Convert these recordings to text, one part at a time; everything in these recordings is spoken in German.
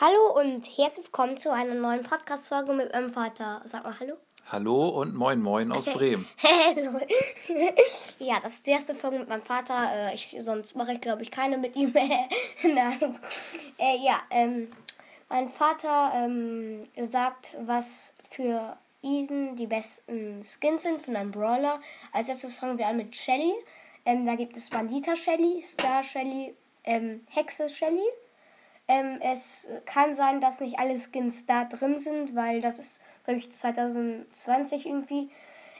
Hallo und herzlich willkommen zu einer neuen Podcast-Folge mit meinem Vater. Sag mal Hallo. Hallo und moin moin aus Bremen. Hallo. ja, das ist die erste Folge mit meinem Vater. Äh, ich, sonst mache ich, glaube ich, keine mit ihm. Nein. Äh, ja, ähm, mein Vater ähm, sagt, was für ihn die besten Skins sind von einem Brawler. Als erstes fangen wir an mit Shelly. Ähm, da gibt es Bandita Shelly, Star Shelly, ähm, Hexe Shelly. Ähm, es kann sein, dass nicht alle Skins da drin sind, weil das ist, glaube ich, 2020 irgendwie.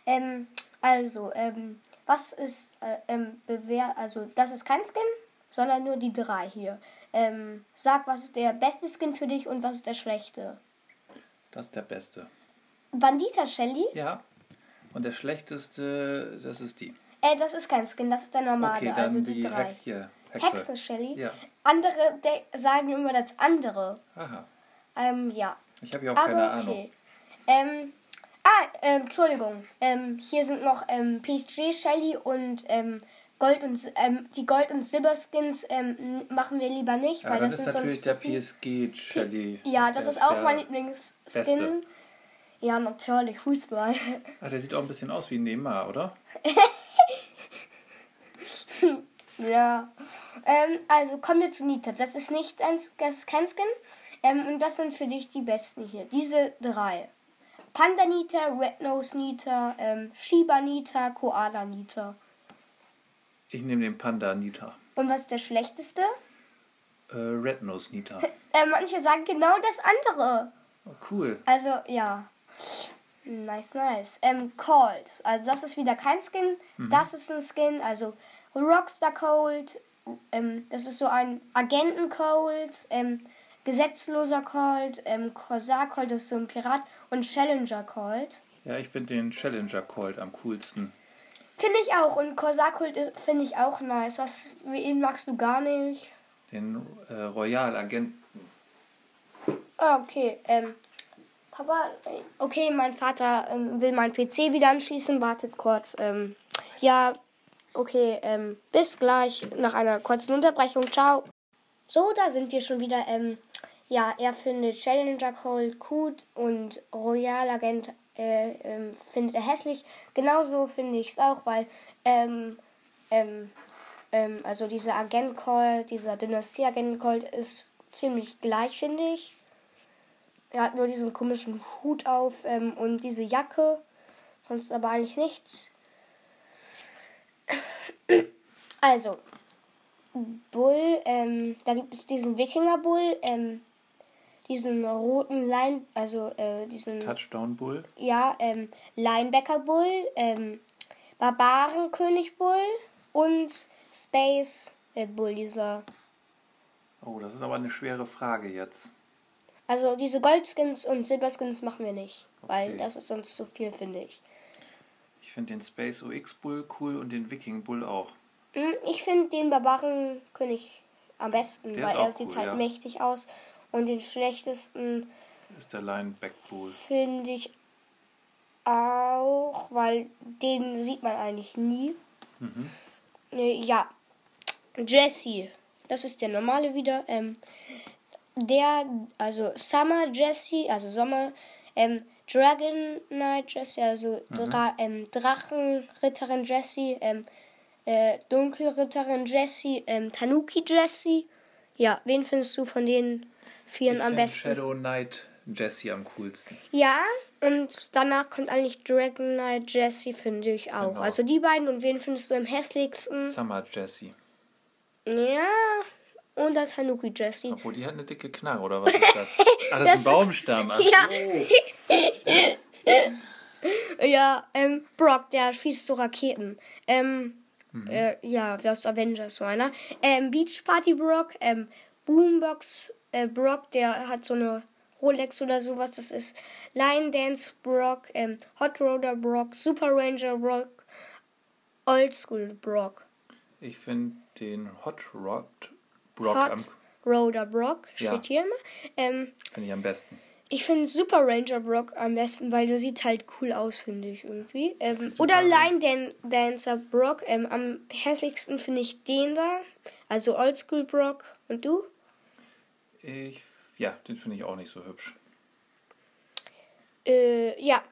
Ähm, also, ähm, was ist äh, ähm, bewährt? Also, das ist kein Skin, sondern nur die drei hier. Ähm, sag, was ist der beste Skin für dich und was ist der schlechte? Das ist der beste. Bandita Shelly? Ja. Und der schlechteste, das ist die. Äh, das ist kein Skin, das ist der normale, Okay, dann also die, die drei. Hier. Hexe. Hexe Shelly. Ja. Andere de- sagen immer das andere. Aha. Ähm, ja. Ich habe ja auch Aber keine Ahnung. okay. Ähm, ah, ähm, Entschuldigung. Ähm, hier sind noch ähm, PSG Shelly und ähm, Gold und ähm, die Gold- und Silberskins ähm, n- machen wir lieber nicht, Ja, weil das ist natürlich der. PSG Shelly. Ja, das ist auch mein Lieblingsskin. Beste. Ja, natürlich, Fußball. Ah, der sieht auch ein bisschen aus wie Neymar, oder? ja. Ähm, also kommen wir zu Nita. Das ist nicht ein, das ist kein Skin. Ähm, und das sind für dich die besten hier. Diese drei. Panda Nita, Red Nose Nita, ähm, Shiba Nita, Koala Nita. Ich nehme den Panda Nita. Und was ist der schlechteste? Äh, Red Nose Nita. Äh, manche sagen genau das andere. Oh, cool. Also, ja. Nice, nice. Ähm, Cold. Also, das ist wieder kein Skin. Das ist ein Skin. Also, Rockstar Cold. Ähm, das ist so ein Agenten Cold. Ähm, gesetzloser Cold. Ähm, Corsar Cold, das ist so ein Pirat. Und Challenger Cold. Ja, ich finde den Challenger Colt am coolsten. Finde ich auch. Und Corsar Cold ist- finde ich auch nice. Das, ihn magst du gar nicht. Den äh, Royal Agenten. Ah, okay. Ähm, Papa, okay, mein Vater ähm, will meinen PC wieder anschließen. Wartet kurz. Ähm, ja, okay, ähm, bis gleich nach einer kurzen Unterbrechung. Ciao. So, da sind wir schon wieder. Ähm, ja, er findet Challenger Cold gut und Royal Agent äh, ähm, findet er hässlich. Genauso finde ich es auch, weil ähm, ähm, ähm, also dieser Agent Cold, dieser Dynastie Agent Cold ist ziemlich gleich, finde ich. Er hat nur diesen komischen Hut auf ähm, und diese Jacke. Sonst aber eigentlich nichts. Also, Bull, ähm, da gibt es diesen Wikinger-Bull, ähm, diesen roten Line, also äh, diesen, Touchdown Bull. ja, ähm, Linebacker-Bull, ähm, Barbarenkönig-Bull und Space äh, Bull, dieser Oh, das ist aber eine schwere Frage jetzt. Also diese Goldskins und Silberskins machen wir nicht, weil Okay. das ist sonst zu viel, finde ich. Ich finde den Space OX Bull cool und den Viking Bull auch. Hm, Ich finde den Barbarenkönig am besten, Der weil er sieht cool, halt ja. mächtig aus. Und den schlechtesten Ist der Lineback Bull. finde ich auch, weil den sieht man eigentlich nie. Mhm. Ja, Jesse, das ist der normale wieder. Ähm, der, also Summer Jesse, also Sommer, ähm, Dragon Knight Jesse, also Dra ähm, Drachenritterin Jesse, ähm, äh, Dunkelritterin Jesse, ähm, Tanuki Jesse. Ja, wen findest du von den vieren Ich am besten? Shadow Knight Jesse am coolsten. Ja, und danach kommt eigentlich Dragon Knight Jesse, finde ich auch. Genau. Also die beiden und wen findest du am hässlichsten? Summer Jesse. Ja, und der Tanuki Jesse. Obwohl, die hat eine dicke Knarre, oder was ist das? Ah, das, Das ist ein ist- Baumstamm. Ach Ja. Ja, ähm, Brock, der schießt so Raketen. Ähm, äh, ja, wer ist Avengers, so einer. Ähm, Beach Party Brock, ähm, Boombox äh, Brock, der hat so eine Rolex oder sowas, das ist Lion Dance Brock, ähm, Hot Roder Brock, Super Ranger Brock, Oldschool Brock, Ich finde den Hot Rod Brock Hot am, Roder Brock, steht Ja. hier immer. Ähm, finde ich am besten. Ich finde Super Ranger Brock am besten, weil der sieht halt cool aus, finde ich irgendwie. Ähm, oder. Line Dan Dancer Brock. Ähm, am hässlichsten finde ich den da. Also Oldschool Brock. Und du? Ich ja, den finde ich auch nicht so hübsch. Äh, ja.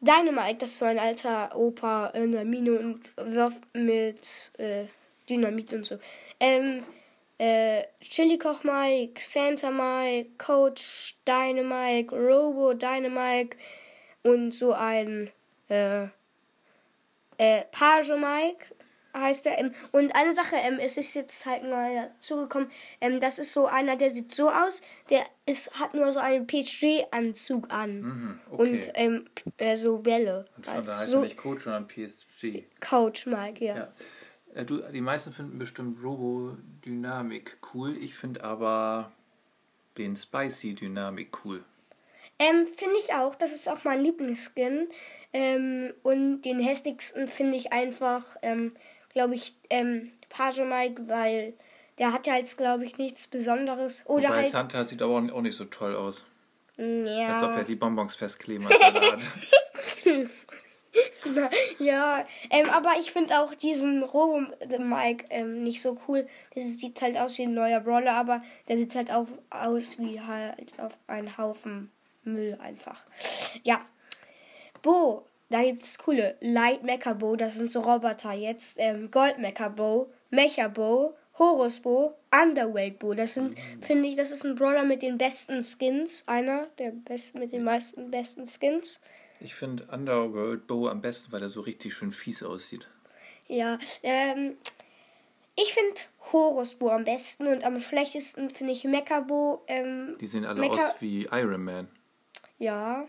Dynamite, das ist so ein alter Opa in der Mine und wirft mit äh, Dynamit und so. Ähm, äh, Chili Koch Mike, Santa Mike, Coach Dynamite, Robo Dynamite und so ein äh, äh, Page Mike heißt er. Ähm, und eine Sache, ähm, es ist jetzt halt neu dazugekommen, ähm, das ist so einer, der sieht so aus, der ist, hat nur so einen PhD-Anzug an. Mhm, okay. Und ähm, äh, so Bälle. Und schon, halt. da heißt so er nicht Coach, sondern PSG. Coach Mike, ja. Ja. Äh, du, die meisten finden bestimmt Robo-Dynamik cool. Ich finde aber den Spicy-Dynamik cool. Ähm, finde ich auch. Das ist auch mein Lieblingsskin. Ähm, und den hässlichsten finde ich einfach, ähm, glaube ich, ähm, Page Mike, weil der hat ja jetzt, glaube ich, nichts Besonderes. Oder Wobei halt. Santa sieht aber auch nicht so toll aus. Als ob Ja. er die Bonbons festkleben hat. ja, ähm, aber ich finde auch diesen Robo Mike ähm, nicht so cool. Das sieht halt aus wie ein neuer Brawler, aber der sieht halt auch aus wie halt auf einen Haufen Müll einfach. Ja. Bo, da gibt es coole. Light Mecha Bo, das sind so Roboter jetzt. Ähm, Gold Mecha Bo, Mecha Bo, Horus Bo, Underworld Bo. Das sind, finde ich, das ist ein Brawler mit den besten Skins. Einer der besten, mit den meisten besten Skins. Ich finde Underworld Bow am besten, weil er so richtig schön fies aussieht. Ja, ähm, ich finde Horusbo am besten und am schlechtesten finde ich Mechabo. Ähm, Die sehen alle Mecha- aus wie Iron Man. ja.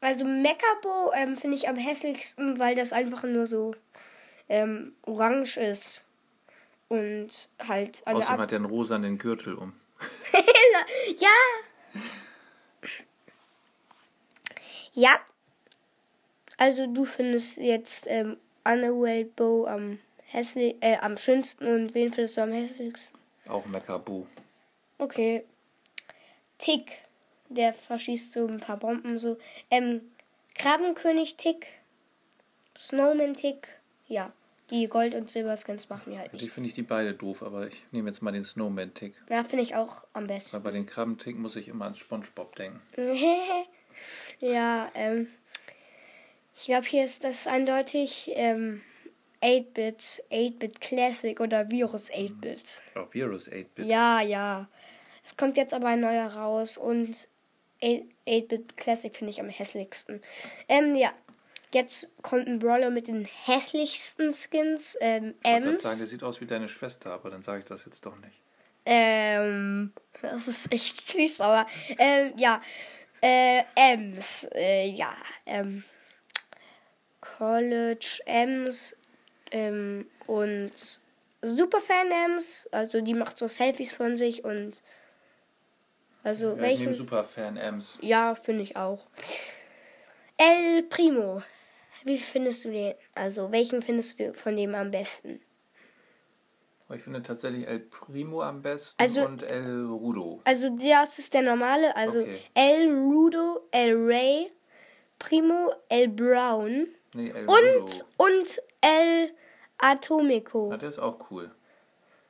Also Mechabo ähm, finde ich am hässlichsten, weil das einfach nur so ähm, orange ist. Und halt der Außerdem hat er einen rosanen Gürtel um. Ja! Ja. Also du findest jetzt ähm, Underworld Bow am hässlich, äh, am schönsten und wen findest du am hässlichsten? Auch Mecha Boo. Okay. Tick. Der verschießt so ein paar Bomben so. Ähm, Krabbenkönig Tick. Snowman Tick. Ja. Die Gold- und Silberskins machen wir halt Die finde ich die beide doof, aber ich nehme jetzt mal den Snowman-Tick. Ja, finde ich auch am Weil besten. bei den Krabbentick muss ich immer an Spongebob denken. ja, ähm. Ich glaube, hier ist das eindeutig ähm, 8-Bit, 8-Bit Classic oder Virus 8-Bit. Auch Virus 8-Bit. Ja, ja. Es kommt jetzt aber ein neuer raus und 8-Bit Classic finde ich am hässlichsten. Ähm, ja. Jetzt kommt ein Brawler mit den hässlichsten Skins. Ähm, Ich wollte Ems. sagen, der sieht aus wie deine Schwester, aber dann sage ich das jetzt doch nicht. Ähm, das ist echt fies, aber ähm, ja. Äh, Ems, äh, ja. Ähm, College Ems ähm, und Superfan Ems, also die macht so Selfies von sich und also Ja, welchen? Superfan Ems. Ja, finde ich auch. El Primo. Wie findest du den? Also welchen findest du von dem am besten? Ich finde tatsächlich El Primo am besten Also- und El Rudo. Also das ist der normale, also Okay. El Rudo, El Ray, Primo, El Brown Nee, El und und El Atomico. Ja, der ist auch cool.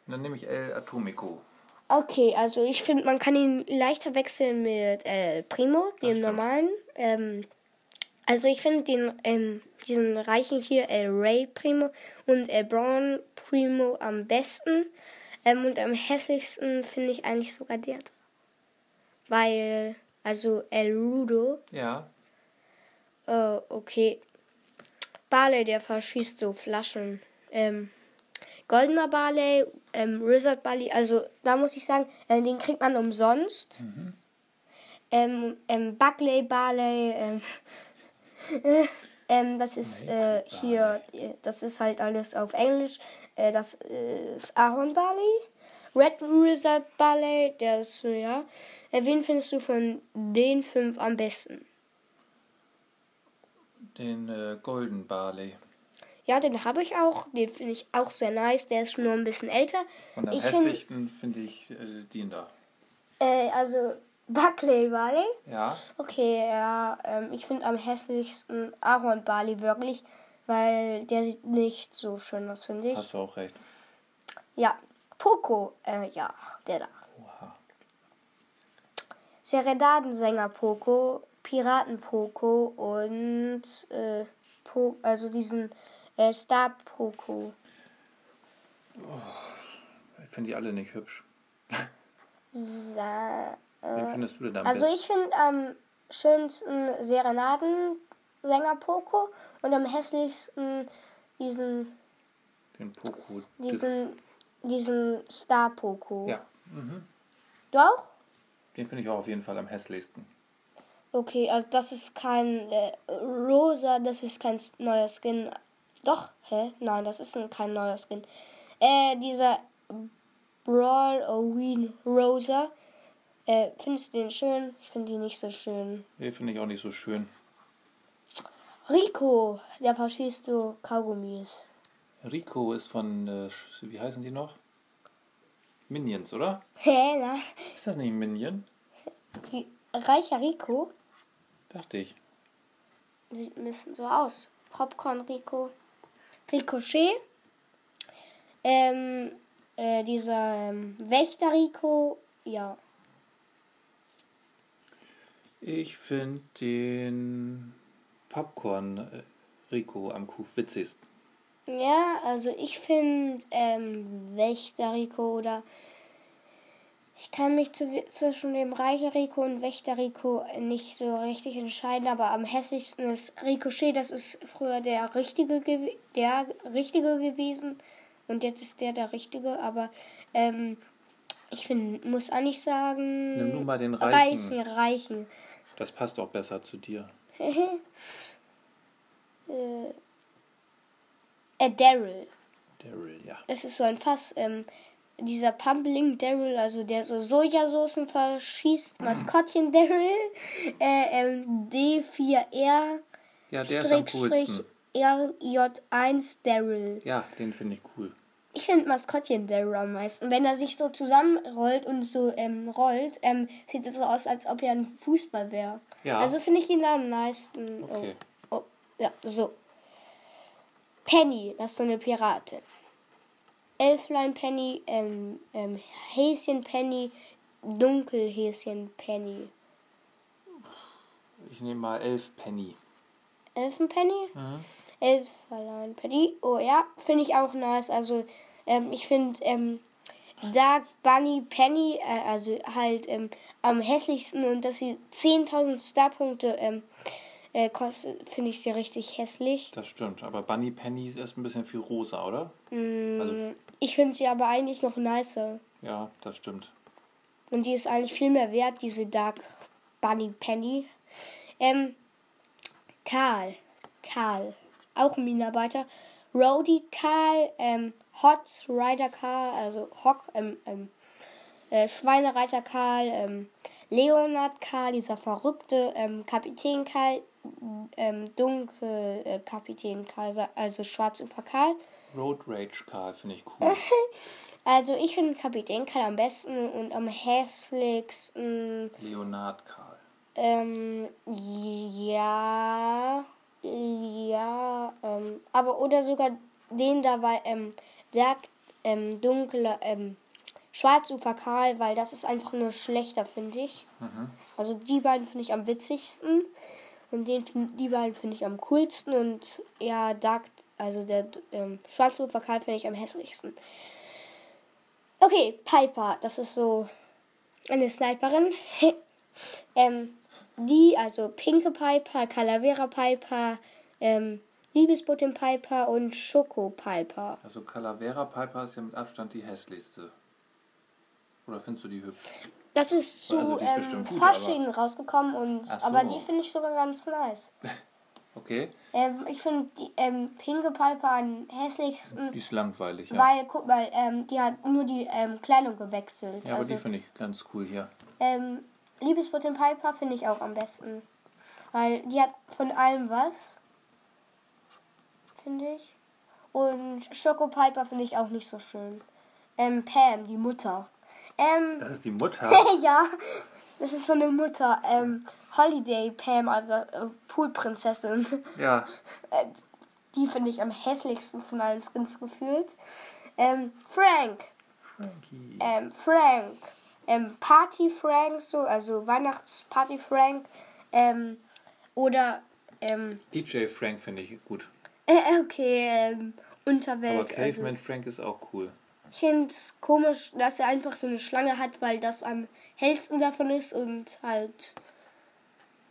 Und dann nehme ich El Atomico. Okay, also ich finde, man kann ihn leichter wechseln mit El Primo, dem normalen. Ähm, also ich finde den ähm, diesen reichen hier El Ray Primo und El Brown Primo am besten. Ähm, und am hässlichsten finde ich eigentlich sogar der. Weil, also El Rudo Ja, Äh, okay. Barley, der verschießt so Flaschen. Ähm, goldener Barley, ähm, Wizard Barley, also da muss ich sagen, äh, den kriegt man umsonst. Ähm, ähm, Buckley Barley, ähm, äh, ähm, das ist äh, hier, äh, das ist halt alles auf Englisch. Äh, das ist Ahorn Barley. Red Wizard Barley, der ist, ja. Äh, wen findest du von den fünf am besten? Den äh, Golden Barley. Ja, den habe ich auch. Den finde ich auch sehr nice. Der ist nur ein bisschen älter. Und am Ich hässlichsten finde ich äh, den da. Äh, also Buckley Barley. Ja, Okay, ja. Ähm, ich finde am hässlichsten Ahorn Barley wirklich, weil der sieht nicht so schön aus, finde ich. hast du auch recht. Ja, Poco. Äh, ja, der da. Oha. Serenadensänger Poco, Piraten Poco und äh, po, also diesen äh, Star Poco. Ich finde die alle nicht hübsch. Sa Wen findest du denn am also besten? ich finde am schönsten Serenadensänger Poco und am hässlichsten diesen Den Poco. diesen diesen Star Poco. Ja, mhm. Du auch? den finde ich auch auf jeden Fall am hässlichsten. Okay, also das ist kein äh, rosa, das ist kein neuer Skin. Doch, hä? Nein, das ist ein, kein neuer Skin. Äh, dieser Brawl Oween Rosa. Äh, findest du den schön? Ich finde die nicht so schön. Den finde ich auch nicht so schön. Rico, der verschießt du Kaugummis. Rico ist von, äh, wie heißen die noch? Minions, oder? Hä, na? Ist das nicht ein Minion? Die, reicher Rico Dachte ich. sieht ein bisschen so aus. Popcorn Rico. Ricochet. Ähm, äh, dieser ähm, Wächter Rico. Ja. Ich finde den Popcorn äh, Rico am Kuh witzigsten. Ja, also ich finde ähm, Wächter Rico oder ich kann mich zu, zwischen dem Reicher Rico und Wächter Rico nicht so richtig entscheiden, aber am hässlichsten ist Ricochet, das ist früher der richtige, der richtige gewesen und jetzt ist der der richtige, aber ähm, ich finde, muss eigentlich sagen, Nimm nur mal den Reichen, Reichen. Reichen. Das passt auch besser zu dir. Äh, Daryl. Daryl, ja. Es ist so ein Fass. Ähm, dieser Pumpling Daryl, also der so Sojasoßen verschießt, Maskottchen Daryl, äh, ähm, D4R, Ja, der ist am Strich, coolsten. RJ1 Daryl. Ja, den finde ich cool. Ich finde Maskottchen Daryl am meisten. Wenn er sich so zusammenrollt und so ähm, rollt, ähm, sieht es so aus, als ob er ein Fußball wäre. Ja. Also finde ich ihn am meisten. Oh. Okay. Oh, ja, so. Penny, das ist so eine Piratin. Elflein Penny, ähm, ähm, Häschen Penny, Dunkelhäschen Penny. Ich nehme mal elf Penny. Elfenpenny? Elflein Penny. Oh ja, finde ich auch nice. Also, ähm, ich finde, ähm, Dark Bunny Penny, äh, also halt ähm, am hässlichsten und dass sie 10.000 Starpunkte ähm, äh, finde ich sie richtig hässlich. Das stimmt. Aber Bunny Penny ist ein bisschen viel rosa, oder? Mm. Also, Ich finde sie aber eigentlich noch nicer. ja, das stimmt. Und die ist eigentlich viel mehr wert, diese Dark Bunny Penny. Ähm, Karl. Karl. Auch ein Minenarbeiter. Rody Karl, ähm, Hot Rider Karl, also Hock, ähm, ähm, äh, Schweinereiter Karl, ähm, Leonard Karl, dieser verrückte ähm, Kapitän Karl, ähm, Dunkel äh, Kapitän Karl, also Schwarzufer Karl. Road Rage Karl finde ich cool. Also ich finde Kapitän Karl am besten und am hässlichsten Leonard Karl. Ähm, ja, ja, ähm, aber oder sogar den da, weil, ähm, der, ähm, dunkle, ähm, Schwarzufer Karl, weil das ist einfach nur schlechter, finde ich. Also die beiden finde ich am witzigsten und den, die beiden finde ich am coolsten und ja, Dark, also der ähm, Schwarzufer Karl finde ich am hässlichsten. Okay, Piper, das ist so eine Sniperin. ähm, die, also Pinke Piper, Calavera Piper, ähm, Liebesbotin Piper und Schoko Piper. Also Calavera Piper ist ja mit Abstand die hässlichste. Oder findest du die hübsch? Das ist zu Also ist ähm, gut, Fasching rausgekommen und so. aber die finde ich sogar ganz nice. Okay. Ähm, ich finde die ähm, Pinke Piper am hässlichsten, Die ist langweilig, ja. weil, guck mal, ähm, die hat nur die ähm, Kleidung gewechselt. ja, aber also, die finde ich ganz cool hier. ähm, Liebesbotin Piper finde ich auch am besten. Weil die hat von allem was. Finde ich. Und Schoko Piper finde ich auch nicht so schön. Ähm, Pam, die Mutter. Ähm, Das ist die Mutter. ja, das ist so eine Mutter. Ähm, Holiday Pam, also äh, Poolprinzessin. ja. Äh, die finde ich am hässlichsten von allen Skins gefühlt. Ähm, Frank. Frankie. Ähm, Frank. ähm, Party Frank, so, also Weihnachtsparty Frank. Ähm, oder, ähm, DJ Frank finde ich gut. äh, okay, ähm, Aber Unterwelt. Caveman Also, Frank ist auch cool. Ich finde es komisch, dass er einfach so eine Schlange hat, weil das am hellsten davon ist und halt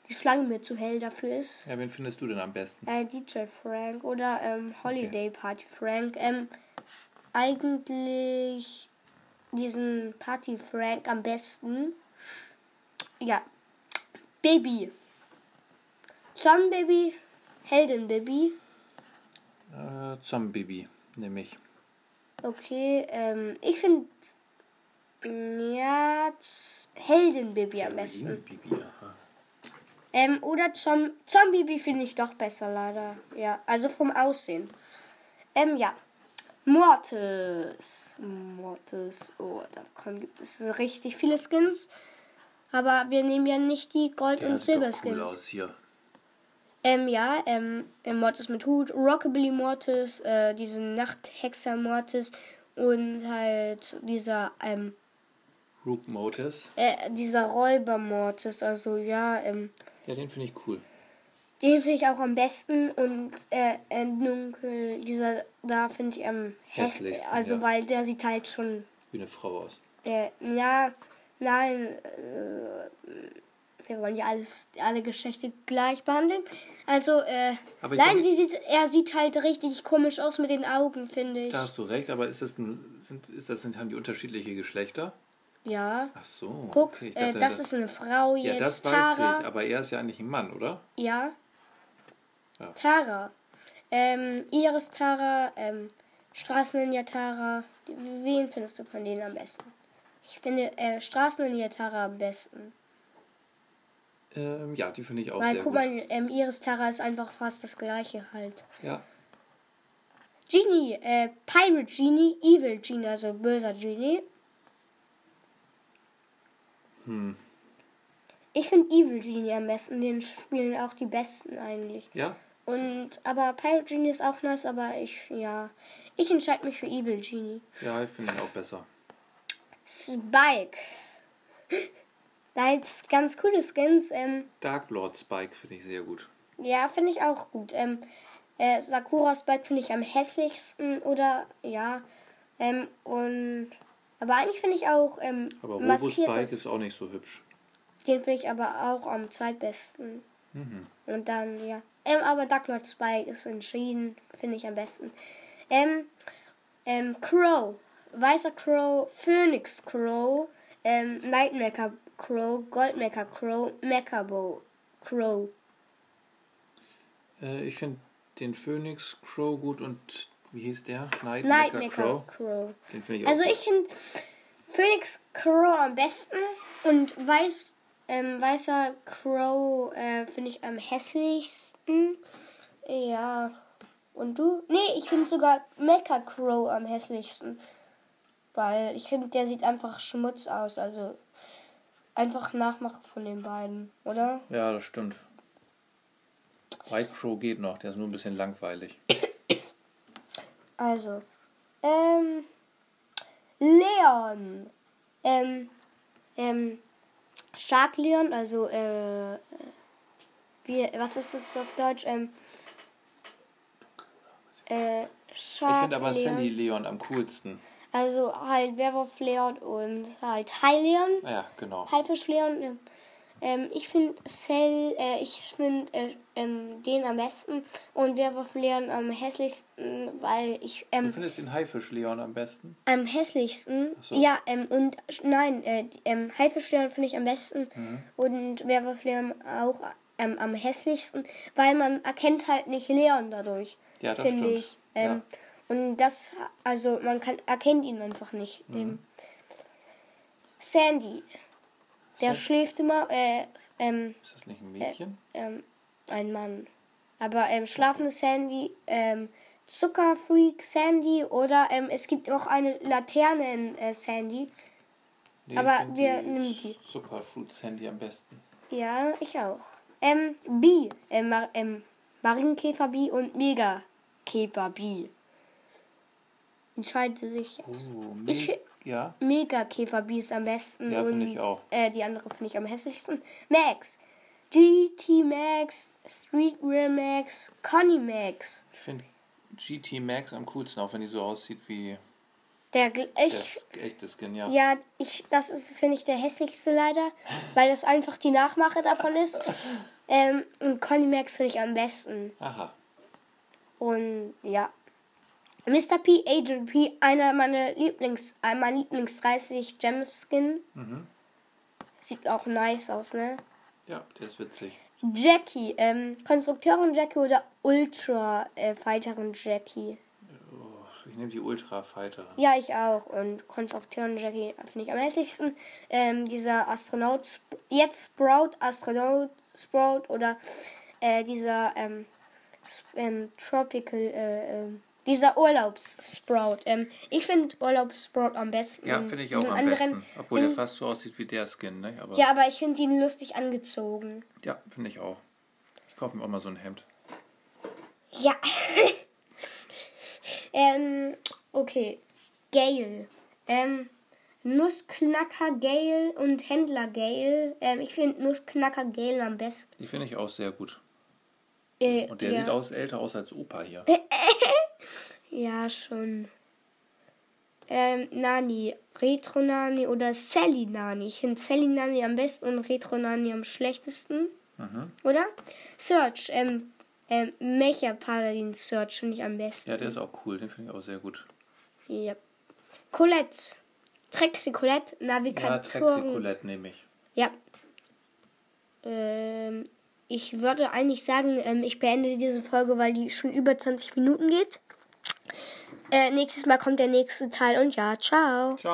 die Schlange mir zu hell dafür ist. Ja, wen findest du denn am besten? Äh, DJ Frank oder ähm, Holiday Party Frank. Ähm, eigentlich diesen Party Frank am besten. Ja. Baby. Sun Baby. Helden Baby. Äh, Zombie nämlich. Okay, ähm, ich finde ja Z- Helden Baby am besten. Bibi, aha. Ähm, oder Zom Zombie finde ich doch besser, leider. Ja, also vom Aussehen. Ähm, ja. Mortis. Mortis. Oh, davon gibt es richtig viele Skins. Aber wir nehmen ja nicht die Gold- Der und Silberskins. cool aus hier. Ähm, ja, ähm, ähm, Mortis mit Hut, Rockabilly Mortis, äh, diesen Nachthexer Mortis und halt dieser, ähm, Rook Motis. äh, dieser Räuber Mortis. Also, ja, ähm, Ja, den finde ich cool. Den finde ich auch am besten und äh, dunkel, dieser da finde ich am hässlich. Hässlichsten, Also ja. weil der sieht halt schon, Wie eine Frau aus. äh, ja, nein, äh, wir wollen ja alles, alle Geschlechter gleich behandeln. Also, äh, nein, sie sieht, er sieht halt richtig komisch aus mit den Augen, finde ich. Da hast du recht, aber ist das ein, sind, ist das, sind, haben die unterschiedliche Geschlechter? Ja. Ach so. Guck, okay, äh, dachte, das ist eine Frau Ja, jetzt, das weiß Tara. ich, aber er ist ja eigentlich ein Mann, oder? Ja. Ja. Tara. Ähm, Iris Tara, ähm, Straßenninja Tara. Wen findest du von denen am besten? Ich finde äh, Straßenninja Tara am besten. Ähm, ja, die finde ich auch Weil, sehr guck gut. mal, ähm, Iris Tara ist einfach fast das gleiche halt. Ja, Genie, äh, Pirate Genie, Evil Genie, also böser Genie. Hm. Ich finde Evil Genie am besten, den spielen auch die besten eigentlich. ja. Und, aber Pirate Genie ist auch nice, aber ich, ja, ich entscheide mich für Evil Genie. Ja, ich finde ihn auch besser. Spike. Da gibt's ganz coole Skins. Ähm, Dark Lord Spike finde ich sehr gut. ja, finde ich auch gut. Ähm, äh, Sakura Spike finde ich am hässlichsten oder ja. Ähm, und aber eigentlich finde ich auch ähm, Aber Robo Spike ist auch nicht so hübsch. Den finde ich aber auch am zweitbesten. Mhm. Und dann, ja. Ähm, aber Ducklord Spike ist entschieden, finde ich am besten. Ähm, ähm, Crow. Weißer Crow, Phoenix Crow, ähm, Nightmaker Crow, Goldmaker Crow, Mechabo Crow. Äh, ich finde den Phoenix Crow gut und wie hieß der? Nightmaker Nightmaker Crow. Crow. Den finde ich auch Also gut. ich finde Phoenix Crow am besten und weiß, ähm, weißer Crow äh, finde ich am hässlichsten. Ja. Und du? Nee, ich finde sogar Mecha Crow am hässlichsten. Weil ich finde, der sieht einfach Schmutz aus. Also einfach Nachmache von den beiden, oder? Ja, das stimmt. White Crow geht noch, der ist nur ein bisschen langweilig. Also, ähm, Leon. Ähm, ähm, Shark Leon, also, äh, wie, was ist das auf Deutsch? Ähm, äh, Ich Shark finde aber Leon. Sally Leon am coolsten. Also halt Werwolf Leon und halt Hai Leon. Ja, genau. Haifisch Leon. ähm, ich finde Cell, äh, ich finde äh, ähm, den am besten und Werwolf Leon am hässlichsten, weil ich Du ähm, findest den Haifisch Leon am besten? am hässlichsten. So. Ja, ähm, und nein, äh, ähm, Haifisch Leon finde ich am besten Mhm. und Werwolf Leon auch ähm, am hässlichsten, weil man erkennt halt nicht Leon dadurch, Ja, das finde stimmt. ich. Ähm, Und das, also man kann erkennt ihn einfach nicht. Mhm. Sandy, der Sa- schläft immer, äh, ähm, Ist das nicht ein Mädchen? ähm, ein Mann. Aber ähm, schlafende Sandy, ähm, Zuckerfreak Sandy oder ähm, es gibt auch eine Laterne in äh, Sandy. Nee, aber wir die nehmen die. Zuckerfruit Sandy am besten. Ja, ich auch. Ähm, Bee, ähm, Mar ähm, Marienkäfer Bee und Megakäfer Bee. Entscheide sich jetzt. Oh, Ich, Ja. Mega Käferbi ist am besten. Ja, und finde ich auch. Äh, die andere finde ich am hässlichsten. Max. GT Max, Streetwear Max, Conny Max. Ich finde GT Max am coolsten, auch wenn die so aussieht wie Der, der ich, sk- echte Skin, ja. ja, ich, das ist, finde ich, der hässlichste leider, weil das einfach die Nachmache davon ist. Ähm, und Conny Max finde ich am besten. Aha. Und ja. Mr. P, Agent P, einer meiner Lieblings, äh, mein Lieblings 30 Gem Skin. Sieht auch nice aus, ne? Ja, der ist witzig. Jackie, ähm, Konstrukteurin Jackie oder Ultra äh, Fighterin Jackie? Oh, ich nehme die Ultra Fighterin. Ja, ich auch. Und Konstrukteurin Jackie finde ich am hässlichsten. Ähm, dieser Astronaut, jetzt Sprout, Astronaut Sprout oder äh, dieser ähm, ähm, Tropical, äh, ähm, dieser Urlaubs-Sprout. Ähm, ich finde Urlaubs-Sprout am besten. Ja, finde ich auch am anderen, besten. Obwohl der den- fast so aussieht wie der Skin, ne? Aber Ja, aber ich finde ihn lustig angezogen. ja finde ich auch. Ich kaufe mir auch mal so ein Hemd. Ja. ähm, okay. Gale. Ähm, Nussknacker Gale und Händler Gale. Ähm, ich finde Nussknacker Gale am besten. Die finde ich auch sehr gut. Äh, Und der ja. sieht aus älter aus als Opa hier. Ja, schon. Ähm, Nani. Retro Nani oder Sally Nani. Ich finde Sally Nani am besten und Retro Nani am schlechtesten. Mhm. Oder? Search. Ähm, ähm, Mecha Paladin Search finde ich am besten. Ja, der ist auch cool. Den finde ich auch sehr gut. Ja. Colette. Trixie Colette, Ja, Navigatoren. Taxi Colette nehme ich. Ja. Ähm, ich würde eigentlich sagen, ähm, ich beende diese Folge, weil die schon über 20 Minuten geht. Äh, nächstes Mal kommt der nächste Teil und ja, ciao. Ciao.